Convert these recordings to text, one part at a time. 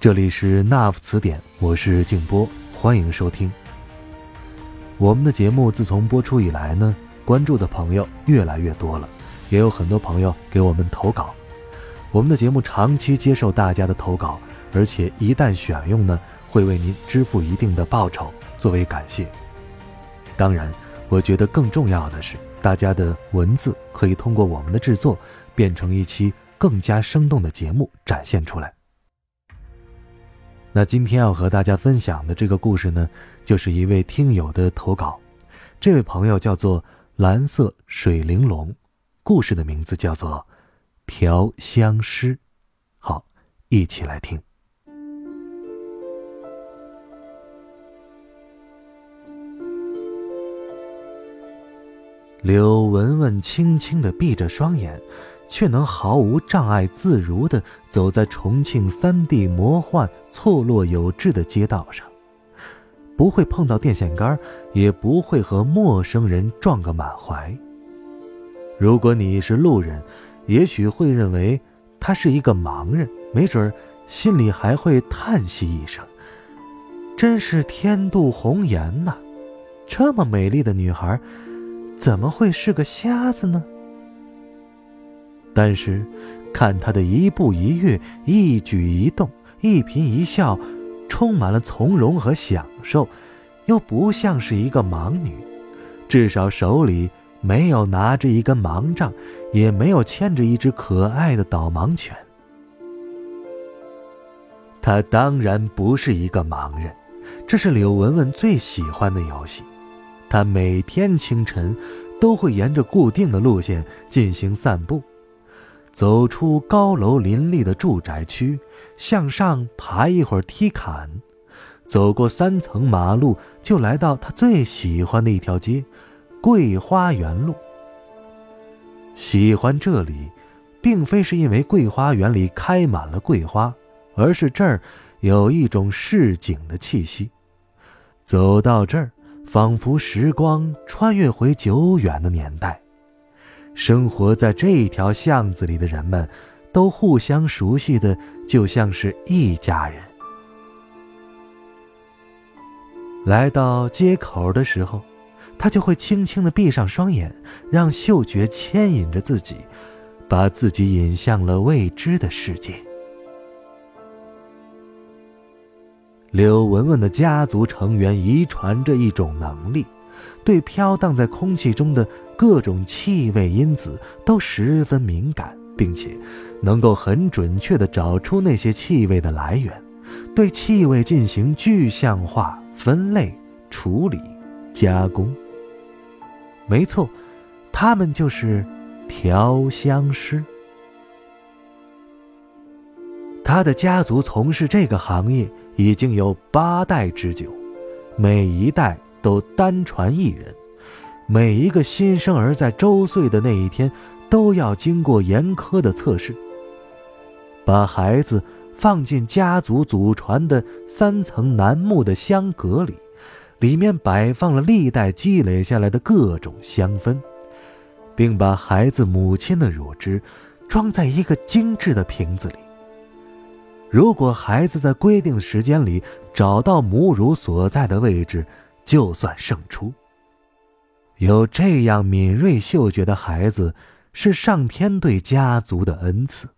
这里是 Nuff 词典，我是静波，欢迎收听。我们的节目自从播出以来呢，关注的朋友越来越多了，也有很多朋友给我们投稿。我们的节目长期接受大家的投稿，而且一旦选用呢，会为您支付一定的报酬作为感谢。当然，我觉得更重要的是，大家的文字可以通过我们的制作，变成一期更加生动的节目展现出来。那今天要和大家分享的这个故事呢，就是一位听友的投稿。这位朋友叫做蓝色水玲珑，故事的名字叫做《调香师》。好，一起来听。柳文文轻轻的闭着双眼。却能毫无障碍、自如地走在重庆三 D 魔幻、错落有致的街道上，不会碰到电线杆，也不会和陌生人撞个满怀。如果你是路人，也许会认为他是一个盲人，没准儿心里还会叹息一声：“真是天妒红颜呐！这么美丽的女孩，怎么会是个瞎子呢？”但是，看他的一步一跃、一举一动、一颦一笑，充满了从容和享受，又不像是一个盲女，至少手里没有拿着一根盲杖，也没有牵着一只可爱的导盲犬。他当然不是一个盲人，这是柳文文最喜欢的游戏。他每天清晨都会沿着固定的路线进行散步。走出高楼林立的住宅区，向上爬一会儿梯坎，走过三层马路，就来到他最喜欢的一条街——桂花园路。喜欢这里，并非是因为桂花园里开满了桂花，而是这儿有一种市井的气息。走到这儿，仿佛时光穿越回久远的年代。生活在这条巷子里的人们，都互相熟悉的，就像是一家人。来到街口的时候，他就会轻轻的闭上双眼，让嗅觉牵引着自己，把自己引向了未知的世界。柳文文的家族成员遗传着一种能力。对飘荡在空气中的各种气味因子都十分敏感，并且能够很准确地找出那些气味的来源，对气味进行具象化分类、处理、加工。没错，他们就是调香师。他的家族从事这个行业已经有八代之久，每一代。都单传一人，每一个新生儿在周岁的那一天，都要经过严苛的测试。把孩子放进家族祖传的三层楠木的香阁里，里面摆放了历代积累下来的各种香氛，并把孩子母亲的乳汁装在一个精致的瓶子里。如果孩子在规定的时间里找到母乳所在的位置，就算胜出。有这样敏锐嗅觉的孩子，是上天对家族的恩赐。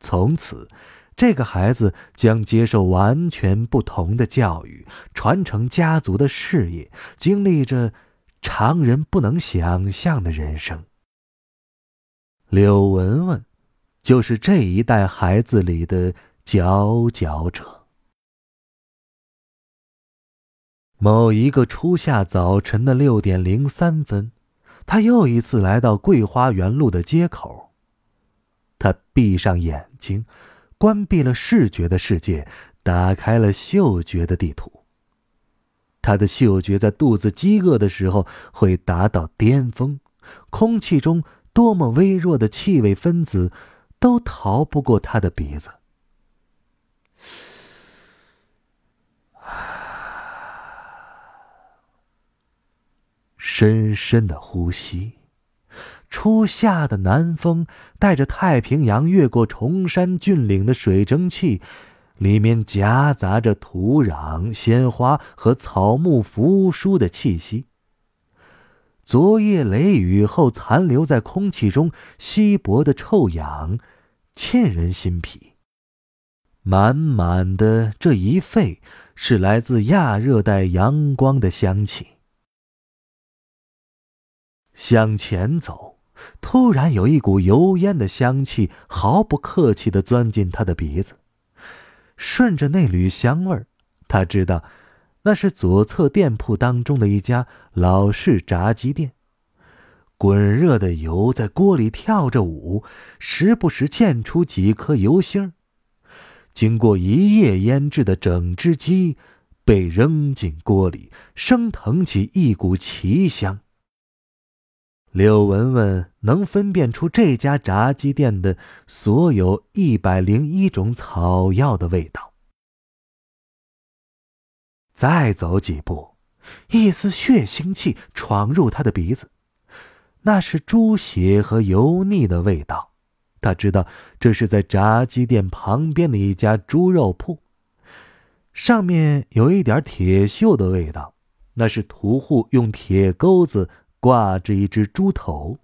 从此，这个孩子将接受完全不同的教育，传承家族的事业，经历着常人不能想象的人生。柳文文，就是这一代孩子里的佼佼者。某一个初夏早晨的六点零三分，他又一次来到桂花园路的街口。他闭上眼睛，关闭了视觉的世界，打开了嗅觉的地图。他的嗅觉在肚子饥饿的时候会达到巅峰，空气中多么微弱的气味分子，都逃不过他的鼻子。深深的呼吸，初夏的南风带着太平洋越过崇山峻岭的水蒸气，里面夹杂着土壤、鲜花和草木扶疏的气息。昨夜雷雨后残留在空气中稀薄的臭氧，沁人心脾。满满的这一肺，是来自亚热带阳光的香气。向前走，突然有一股油烟的香气毫不客气的钻进他的鼻子。顺着那缕香味儿，他知道那是左侧店铺当中的一家老式炸鸡店。滚热的油在锅里跳着舞，时不时溅出几颗油星儿经过一夜腌制的整只鸡，被扔进锅里，升腾起一股奇香。柳文文能分辨出这家炸鸡店的所有一百零一种草药的味道。再走几步，一丝血腥气闯入他的鼻子，那是猪血和油腻的味道。他知道这是在炸鸡店旁边的一家猪肉铺，上面有一点铁锈的味道，那是屠户用铁钩子。挂着一只猪头，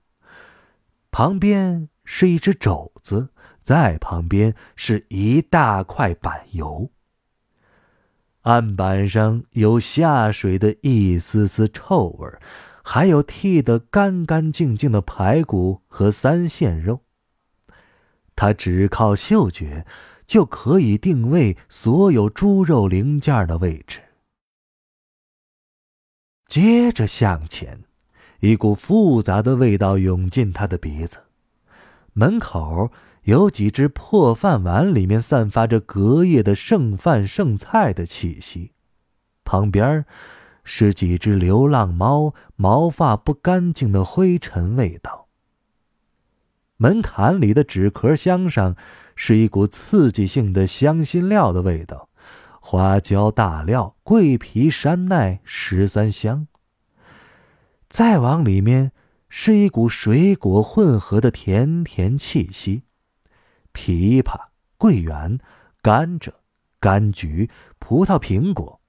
旁边是一只肘子，在旁边是一大块板油。案板上有下水的一丝丝臭味还有剃得干干净净的排骨和三线肉。他只靠嗅觉就可以定位所有猪肉零件的位置。接着向前。一股复杂的味道涌进他的鼻子。门口有几只破饭碗，里面散发着隔夜的剩饭剩菜的气息。旁边是几只流浪猫毛发不干净的灰尘味道。门槛里的纸壳箱上是一股刺激性的香辛料的味道，花椒、大料、桂皮、山奈、十三香。再往里面，是一股水果混合的甜甜气息，枇杷、桂圆、甘蔗、柑橘、葡萄、苹果。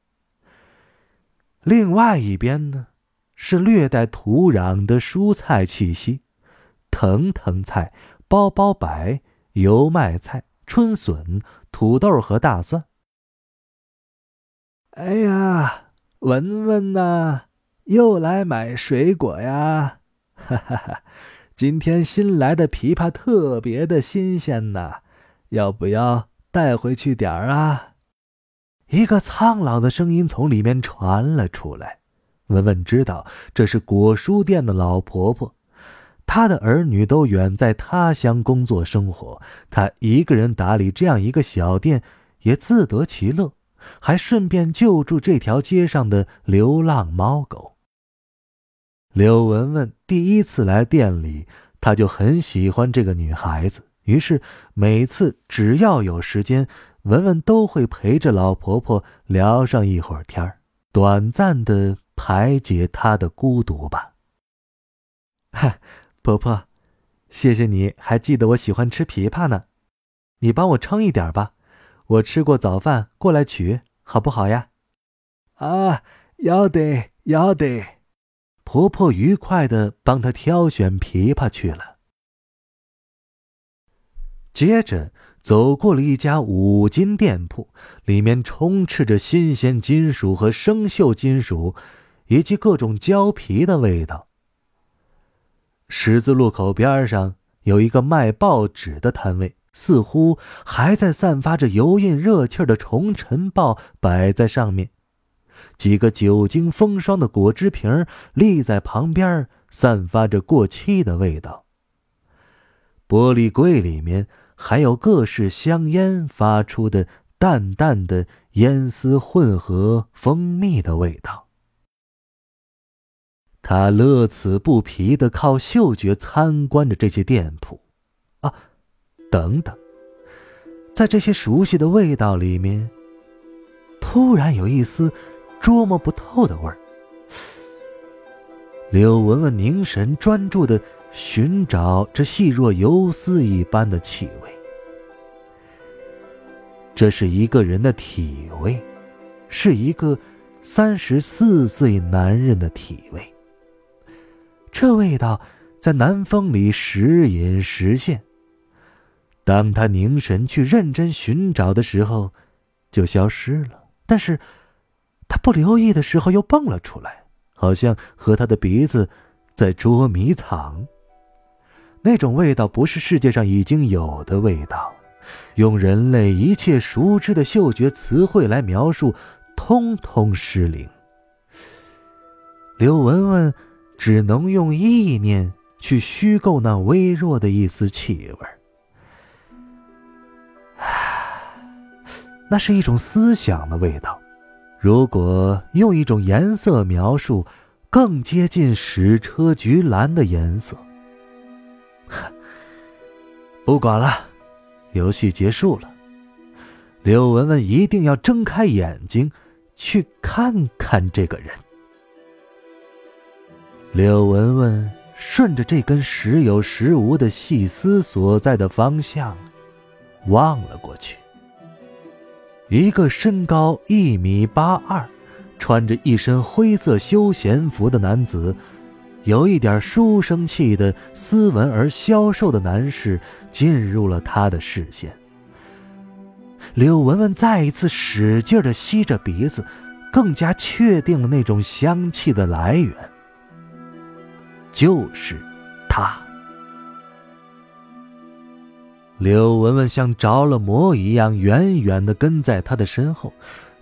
另外一边呢，是略带土壤的蔬菜气息，藤藤菜、包包白、油麦菜、春笋、土豆和大蒜。哎呀，闻闻呐！又来买水果呀，哈哈哈！今天新来的枇杷特别的新鲜呐，要不要带回去点儿啊？一个苍老的声音从里面传了出来。文文知道这是果蔬店的老婆婆，她的儿女都远在他乡工作生活，她一个人打理这样一个小店，也自得其乐，还顺便救助这条街上的流浪猫狗。柳文文第一次来店里，他就很喜欢这个女孩子。于是每次只要有时间，文文都会陪着老婆婆聊上一会儿天儿，短暂的排解她的孤独吧。嗨，婆婆，谢谢你还记得我喜欢吃枇杷呢，你帮我称一点吧，我吃过早饭过来取，好不好呀？啊，要得，要得。婆婆愉快的帮她挑选枇杷去了。接着走过了一家五金店铺，里面充斥着新鲜金属和生锈金属，以及各种胶皮的味道。十字路口边上有一个卖报纸的摊位，似乎还在散发着油印热气的《重晨报》摆在上面。几个久经风霜的果汁瓶立在旁边，散发着过期的味道。玻璃柜里面还有各式香烟发出的淡淡的烟丝混合蜂蜜的味道。他乐此不疲的靠嗅觉参观着这些店铺，啊，等等，在这些熟悉的味道里面，突然有一丝捉摸不透的味儿。柳文文凝神专注的寻找这细若游丝一般的气味，这是一个人的体味，是一个三十四岁男人的体味。这味道在南风里时隐时现。当他凝神去认真寻找的时候，就消失了；但是，他不留意的时候又蹦了出来。好像和他的鼻子在捉迷藏。那种味道不是世界上已经有的味道，用人类一切熟知的嗅觉词汇来描述，通通失灵。刘文文只能用意念去虚构那微弱的一丝气味那是一种思想的味道。如果用一种颜色描述，更接近矢车菊蓝的颜色。不管了，游戏结束了。柳文文一定要睁开眼睛，去看看这个人。柳文文顺着这根时有时无的细丝所在的方向，望了过去。一个身高一米八二、穿着一身灰色休闲服的男子，有一点书生气的斯文而消瘦的男士进入了他的视线。柳文文再一次使劲的吸着鼻子，更加确定了那种香气的来源，就是他。柳文文像着了魔一样，远远的跟在他的身后，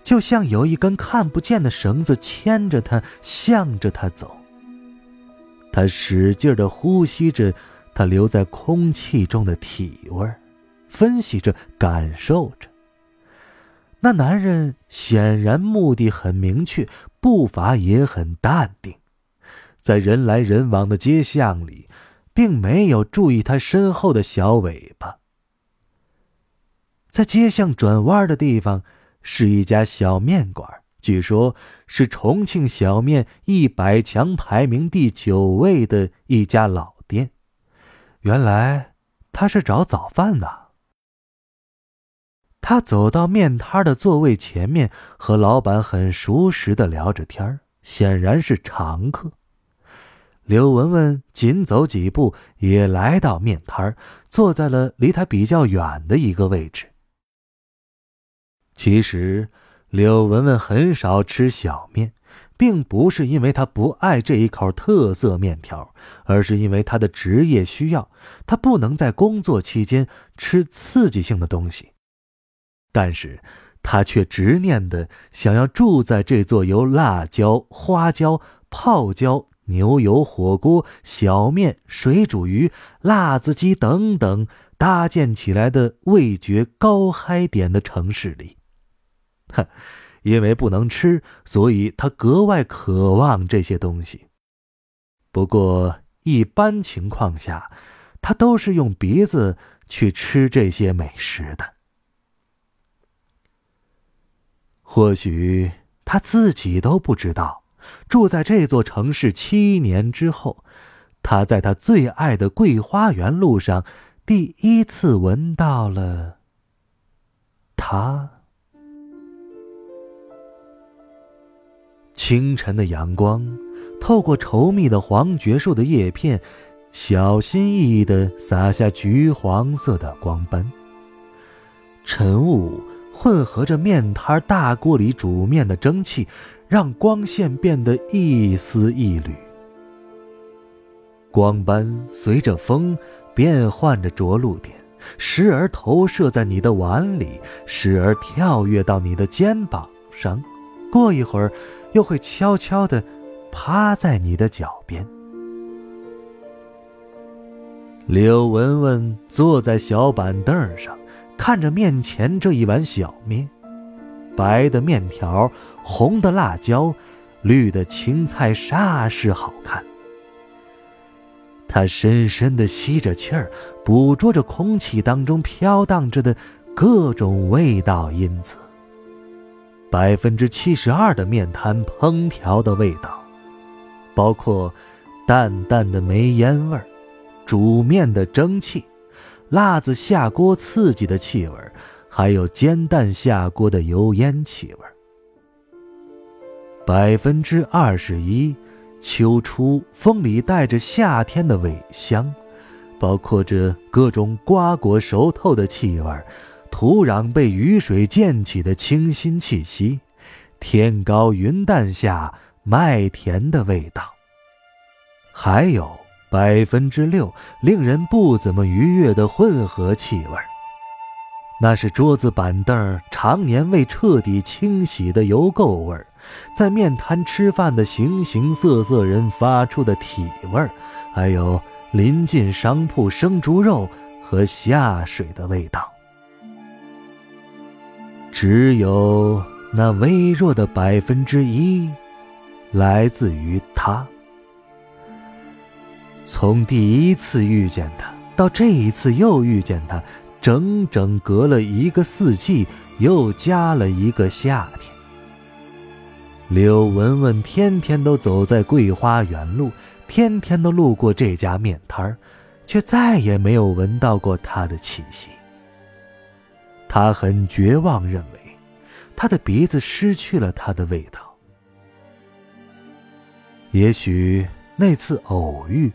就像有一根看不见的绳子牵着他，向着他走。他使劲的呼吸着他留在空气中的体味分析着，感受着。那男人显然目的很明确，步伐也很淡定，在人来人往的街巷里，并没有注意他身后的小尾巴。在街巷转弯的地方，是一家小面馆，据说是重庆小面一百强排名第九位的一家老店。原来他是找早饭的。他走到面摊的座位前面，和老板很熟识的聊着天显然是常客。刘文文紧走几步，也来到面摊坐在了离他比较远的一个位置。其实，柳文文很少吃小面，并不是因为她不爱这一口特色面条，而是因为她的职业需要，她不能在工作期间吃刺激性的东西。但是，她却执念的想要住在这座由辣椒、花椒、泡椒、牛油火锅、小面、水煮鱼、辣子鸡等等搭建起来的味觉高嗨点的城市里。哼，因为不能吃，所以他格外渴望这些东西。不过，一般情况下，他都是用鼻子去吃这些美食的。或许他自己都不知道，住在这座城市七年之后，他在他最爱的桂花园路上，第一次闻到了他。清晨的阳光，透过稠密的黄桷树的叶片，小心翼翼地洒下橘黄色的光斑。晨雾混合着面摊大锅里煮面的蒸汽，让光线变得一丝一缕。光斑随着风变换着着陆点，时而投射在你的碗里，时而跳跃到你的肩膀上。过一会儿。又会悄悄地趴在你的脚边。柳文文坐在小板凳上，看着面前这一碗小面，白的面条，红的辣椒，绿的青菜，煞是好看。他深深的吸着气儿，捕捉着空气当中飘荡着的各种味道因子。百分之七十二的面摊烹调的味道，包括淡淡的煤烟味儿、煮面的蒸汽、辣子下锅刺激的气味，还有煎蛋下锅的油烟气味。百分之二十一。秋初，风里带着夏天的尾香，包括着各种瓜果熟透的气味，土壤被雨水溅起的清新气息，天高云淡下麦田的味道。还有百分之六令人不怎么愉悦的混合气味，那是桌子板凳常年未彻底清洗的油垢味儿。在面摊吃饭的形形色色人发出的体味儿，还有临近商铺生猪肉和下水的味道，只有那微弱的百分之一，来自于他。从第一次遇见他到这一次又遇见他，整整隔了一个四季，又加了一个夏天。柳文文天天都走在桂花园路，天天都路过这家面摊儿，却再也没有闻到过他的气息。他很绝望，认为他的鼻子失去了他的味道。也许那次偶遇，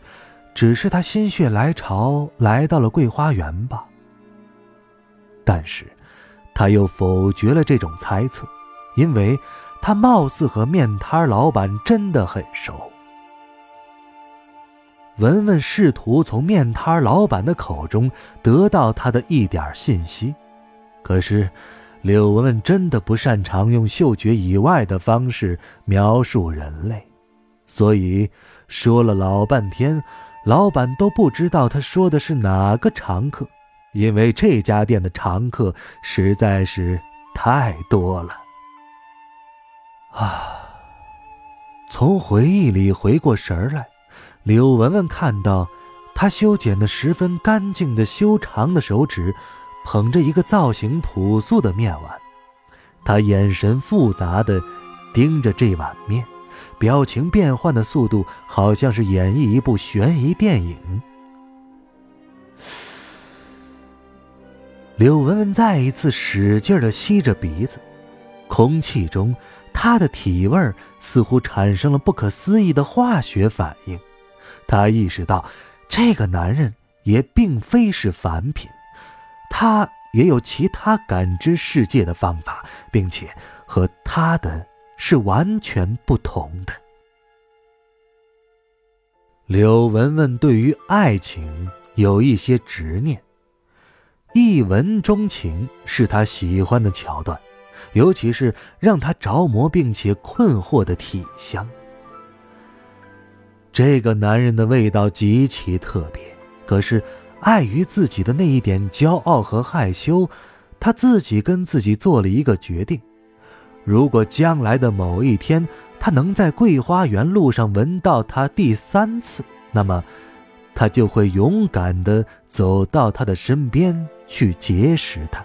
只是他心血来潮来到了桂花园吧。但是，他又否决了这种猜测，因为。他貌似和面摊老板真的很熟。文文试图从面摊老板的口中得到他的一点信息，可是柳文文真的不擅长用嗅觉以外的方式描述人类，所以说了老半天，老板都不知道他说的是哪个常客，因为这家店的常客实在是太多了。啊！从回忆里回过神来，柳文文看到他修剪的十分干净的修长的手指，捧着一个造型朴素的面碗。他眼神复杂的盯着这碗面，表情变换的速度好像是演绎一部悬疑电影。柳文文再一次使劲的吸着鼻子，空气中。他的体味似乎产生了不可思议的化学反应，他意识到，这个男人也并非是凡品，他也有其他感知世界的方法，并且和他的是完全不同的。柳文文对于爱情有一些执念，一闻钟情是他喜欢的桥段。尤其是让他着魔并且困惑的体香。这个男人的味道极其特别，可是碍于自己的那一点骄傲和害羞，他自己跟自己做了一个决定：如果将来的某一天他能在桂花园路上闻到他第三次，那么他就会勇敢地走到他的身边去结识他。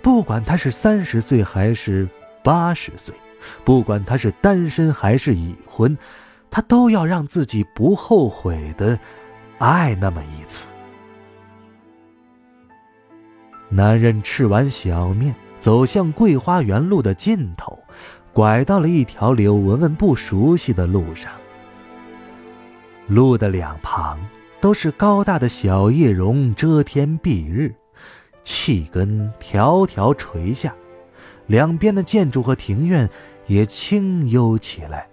不管他是三十岁还是八十岁，不管他是单身还是已婚，他都要让自己不后悔的爱那么一次。男人吃完小面，走向桂花园路的尽头，拐到了一条柳文文不熟悉的路上。路的两旁都是高大的小叶榕，遮天蔽日。气根条条垂下，两边的建筑和庭院也清幽起来。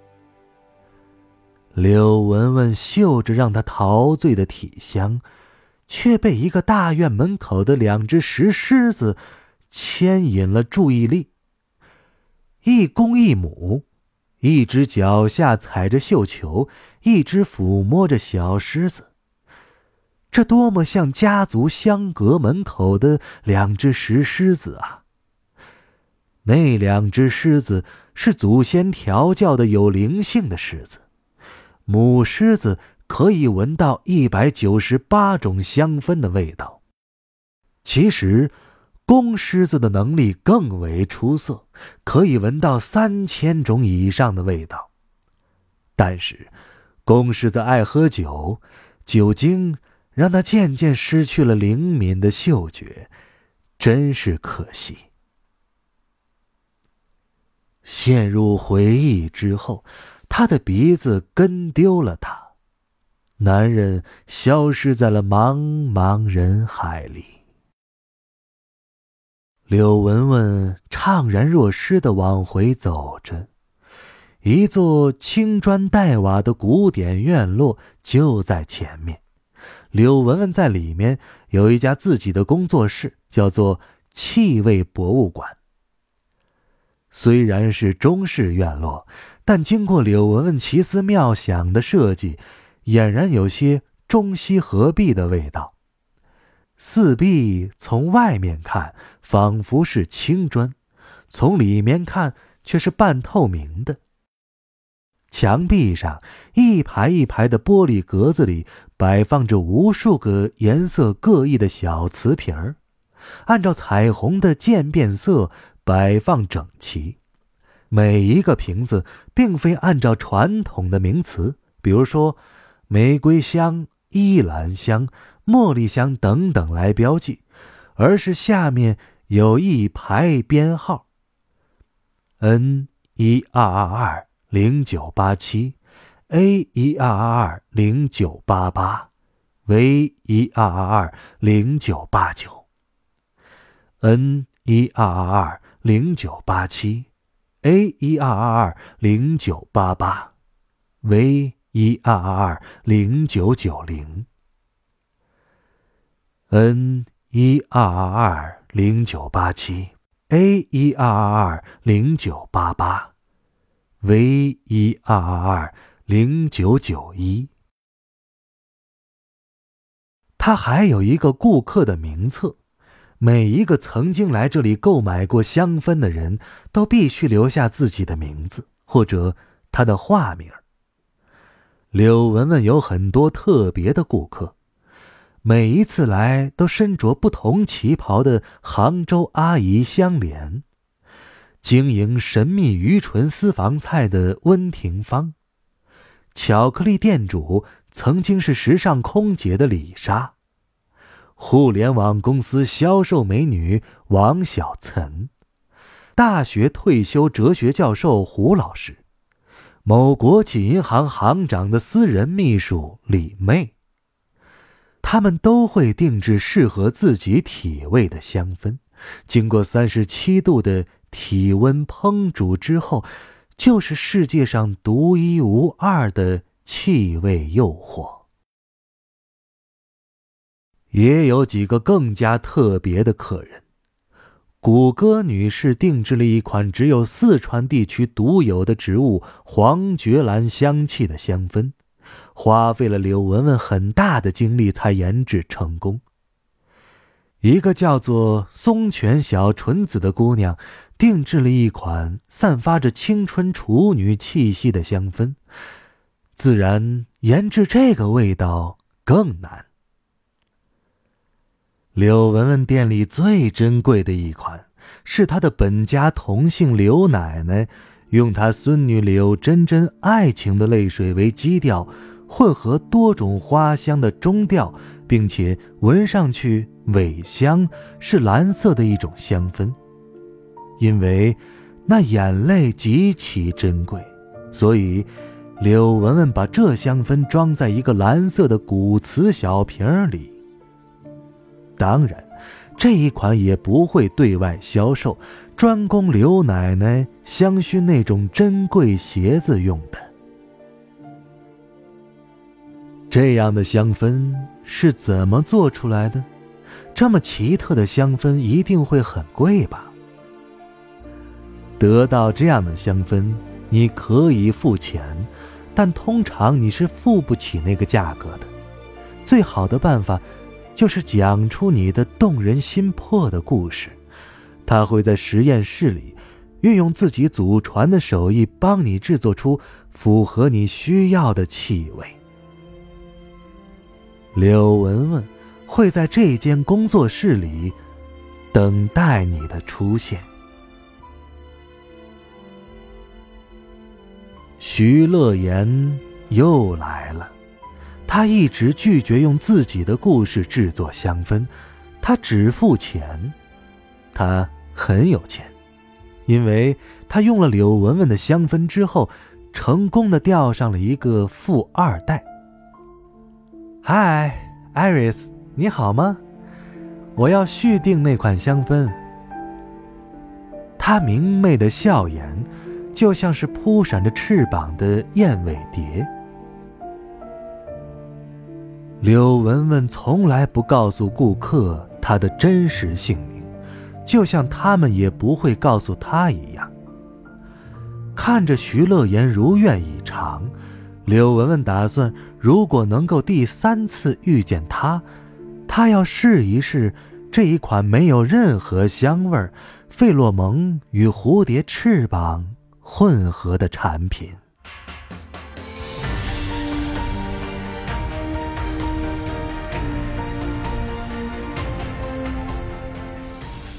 柳文文嗅着让他陶醉的体香，却被一个大院门口的两只石狮子牵引了注意力。一公一母，一只脚下踩着绣球，一只抚摸着小狮子。这多么像家族香阁门口的两只石狮子啊！那两只狮子是祖先调教的有灵性的狮子，母狮子可以闻到一百九十八种香氛的味道。其实，公狮子的能力更为出色，可以闻到三千种以上的味道。但是，公狮子爱喝酒，酒精让他渐渐失去了灵敏的嗅觉，真是可惜。陷入回忆之后，他的鼻子跟丢了他，男人消失在了茫茫人海里。柳文文怅然若失的往回走着，一座青砖黛瓦的古典院落就在前面。柳文文在里面有一家自己的工作室，叫做气味博物馆。虽然是中式院落，但经过柳文文奇思妙想的设计，俨然有些中西合璧的味道。四壁从外面看仿佛是青砖，从里面看却是半透明的。墙壁上一排一排的玻璃格子里摆放着无数个颜色各异的小瓷瓶儿，按照彩虹的渐变色摆放整齐。每一个瓶子并非按照传统的名词，比如说玫瑰香、依兰香。茉莉香等等来标记，而是下面有一排编号：N 一二二二零九八七，A 一二二二零九八八，V 一二二二零九八九，N 一二二二零九八七，A 一二二二零九八八，V 一二二二零九九零。N 一二二二零九八七，A 一二二二零九八八，V 一二二二零九九一。他还有一个顾客的名册，每一个曾经来这里购买过香氛的人都必须留下自己的名字或者他的化名。柳文文有很多特别的顾客。每一次来都身着不同旗袍的杭州阿姨相连，经营神秘愚唇私房菜的温庭芳，巧克力店主曾经是时尚空姐的李莎，互联网公司销售美女王小岑，大学退休哲学教授胡老师，某国企银行行长的私人秘书李妹。他们都会定制适合自己体味的香氛，经过三十七度的体温烹煮之后，就是世界上独一无二的气味诱惑。也有几个更加特别的客人，谷歌女士定制了一款只有四川地区独有的植物黄菊兰香气的香氛。花费了柳文文很大的精力才研制成功。一个叫做松泉小纯子的姑娘，定制了一款散发着青春处女气息的香氛，自然研制这个味道更难。柳文文店里最珍贵的一款，是她的本家同姓柳奶奶，用她孙女柳珍珍爱情的泪水为基调。混合多种花香的中调，并且闻上去尾香是蓝色的一种香氛。因为那眼泪极其珍贵，所以柳文文把这香氛装在一个蓝色的古瓷小瓶里。当然，这一款也不会对外销售，专供刘奶奶香薰那种珍贵鞋子用的。这样的香氛是怎么做出来的？这么奇特的香氛一定会很贵吧？得到这样的香氛，你可以付钱，但通常你是付不起那个价格的。最好的办法，就是讲出你的动人心魄的故事。他会在实验室里，运用自己祖传的手艺，帮你制作出符合你需要的气味。柳文文会在这间工作室里，等待你的出现。徐乐言又来了。他一直拒绝用自己的故事制作香氛，他只付钱。他很有钱，因为他用了柳文文的香氛之后，成功的钓上了一个富二代。嗨，艾瑞斯，你好吗？我要续订那款香氛。他明媚的笑颜，就像是扑闪着翅膀的燕尾蝶。柳文文从来不告诉顾客她的真实姓名，就像他们也不会告诉他一样。看着徐乐言如愿以偿，柳文文打算，如果能够第三次遇见他，她要试一试这一款没有任何香味、费洛蒙与蝴蝶翅膀混合的产品。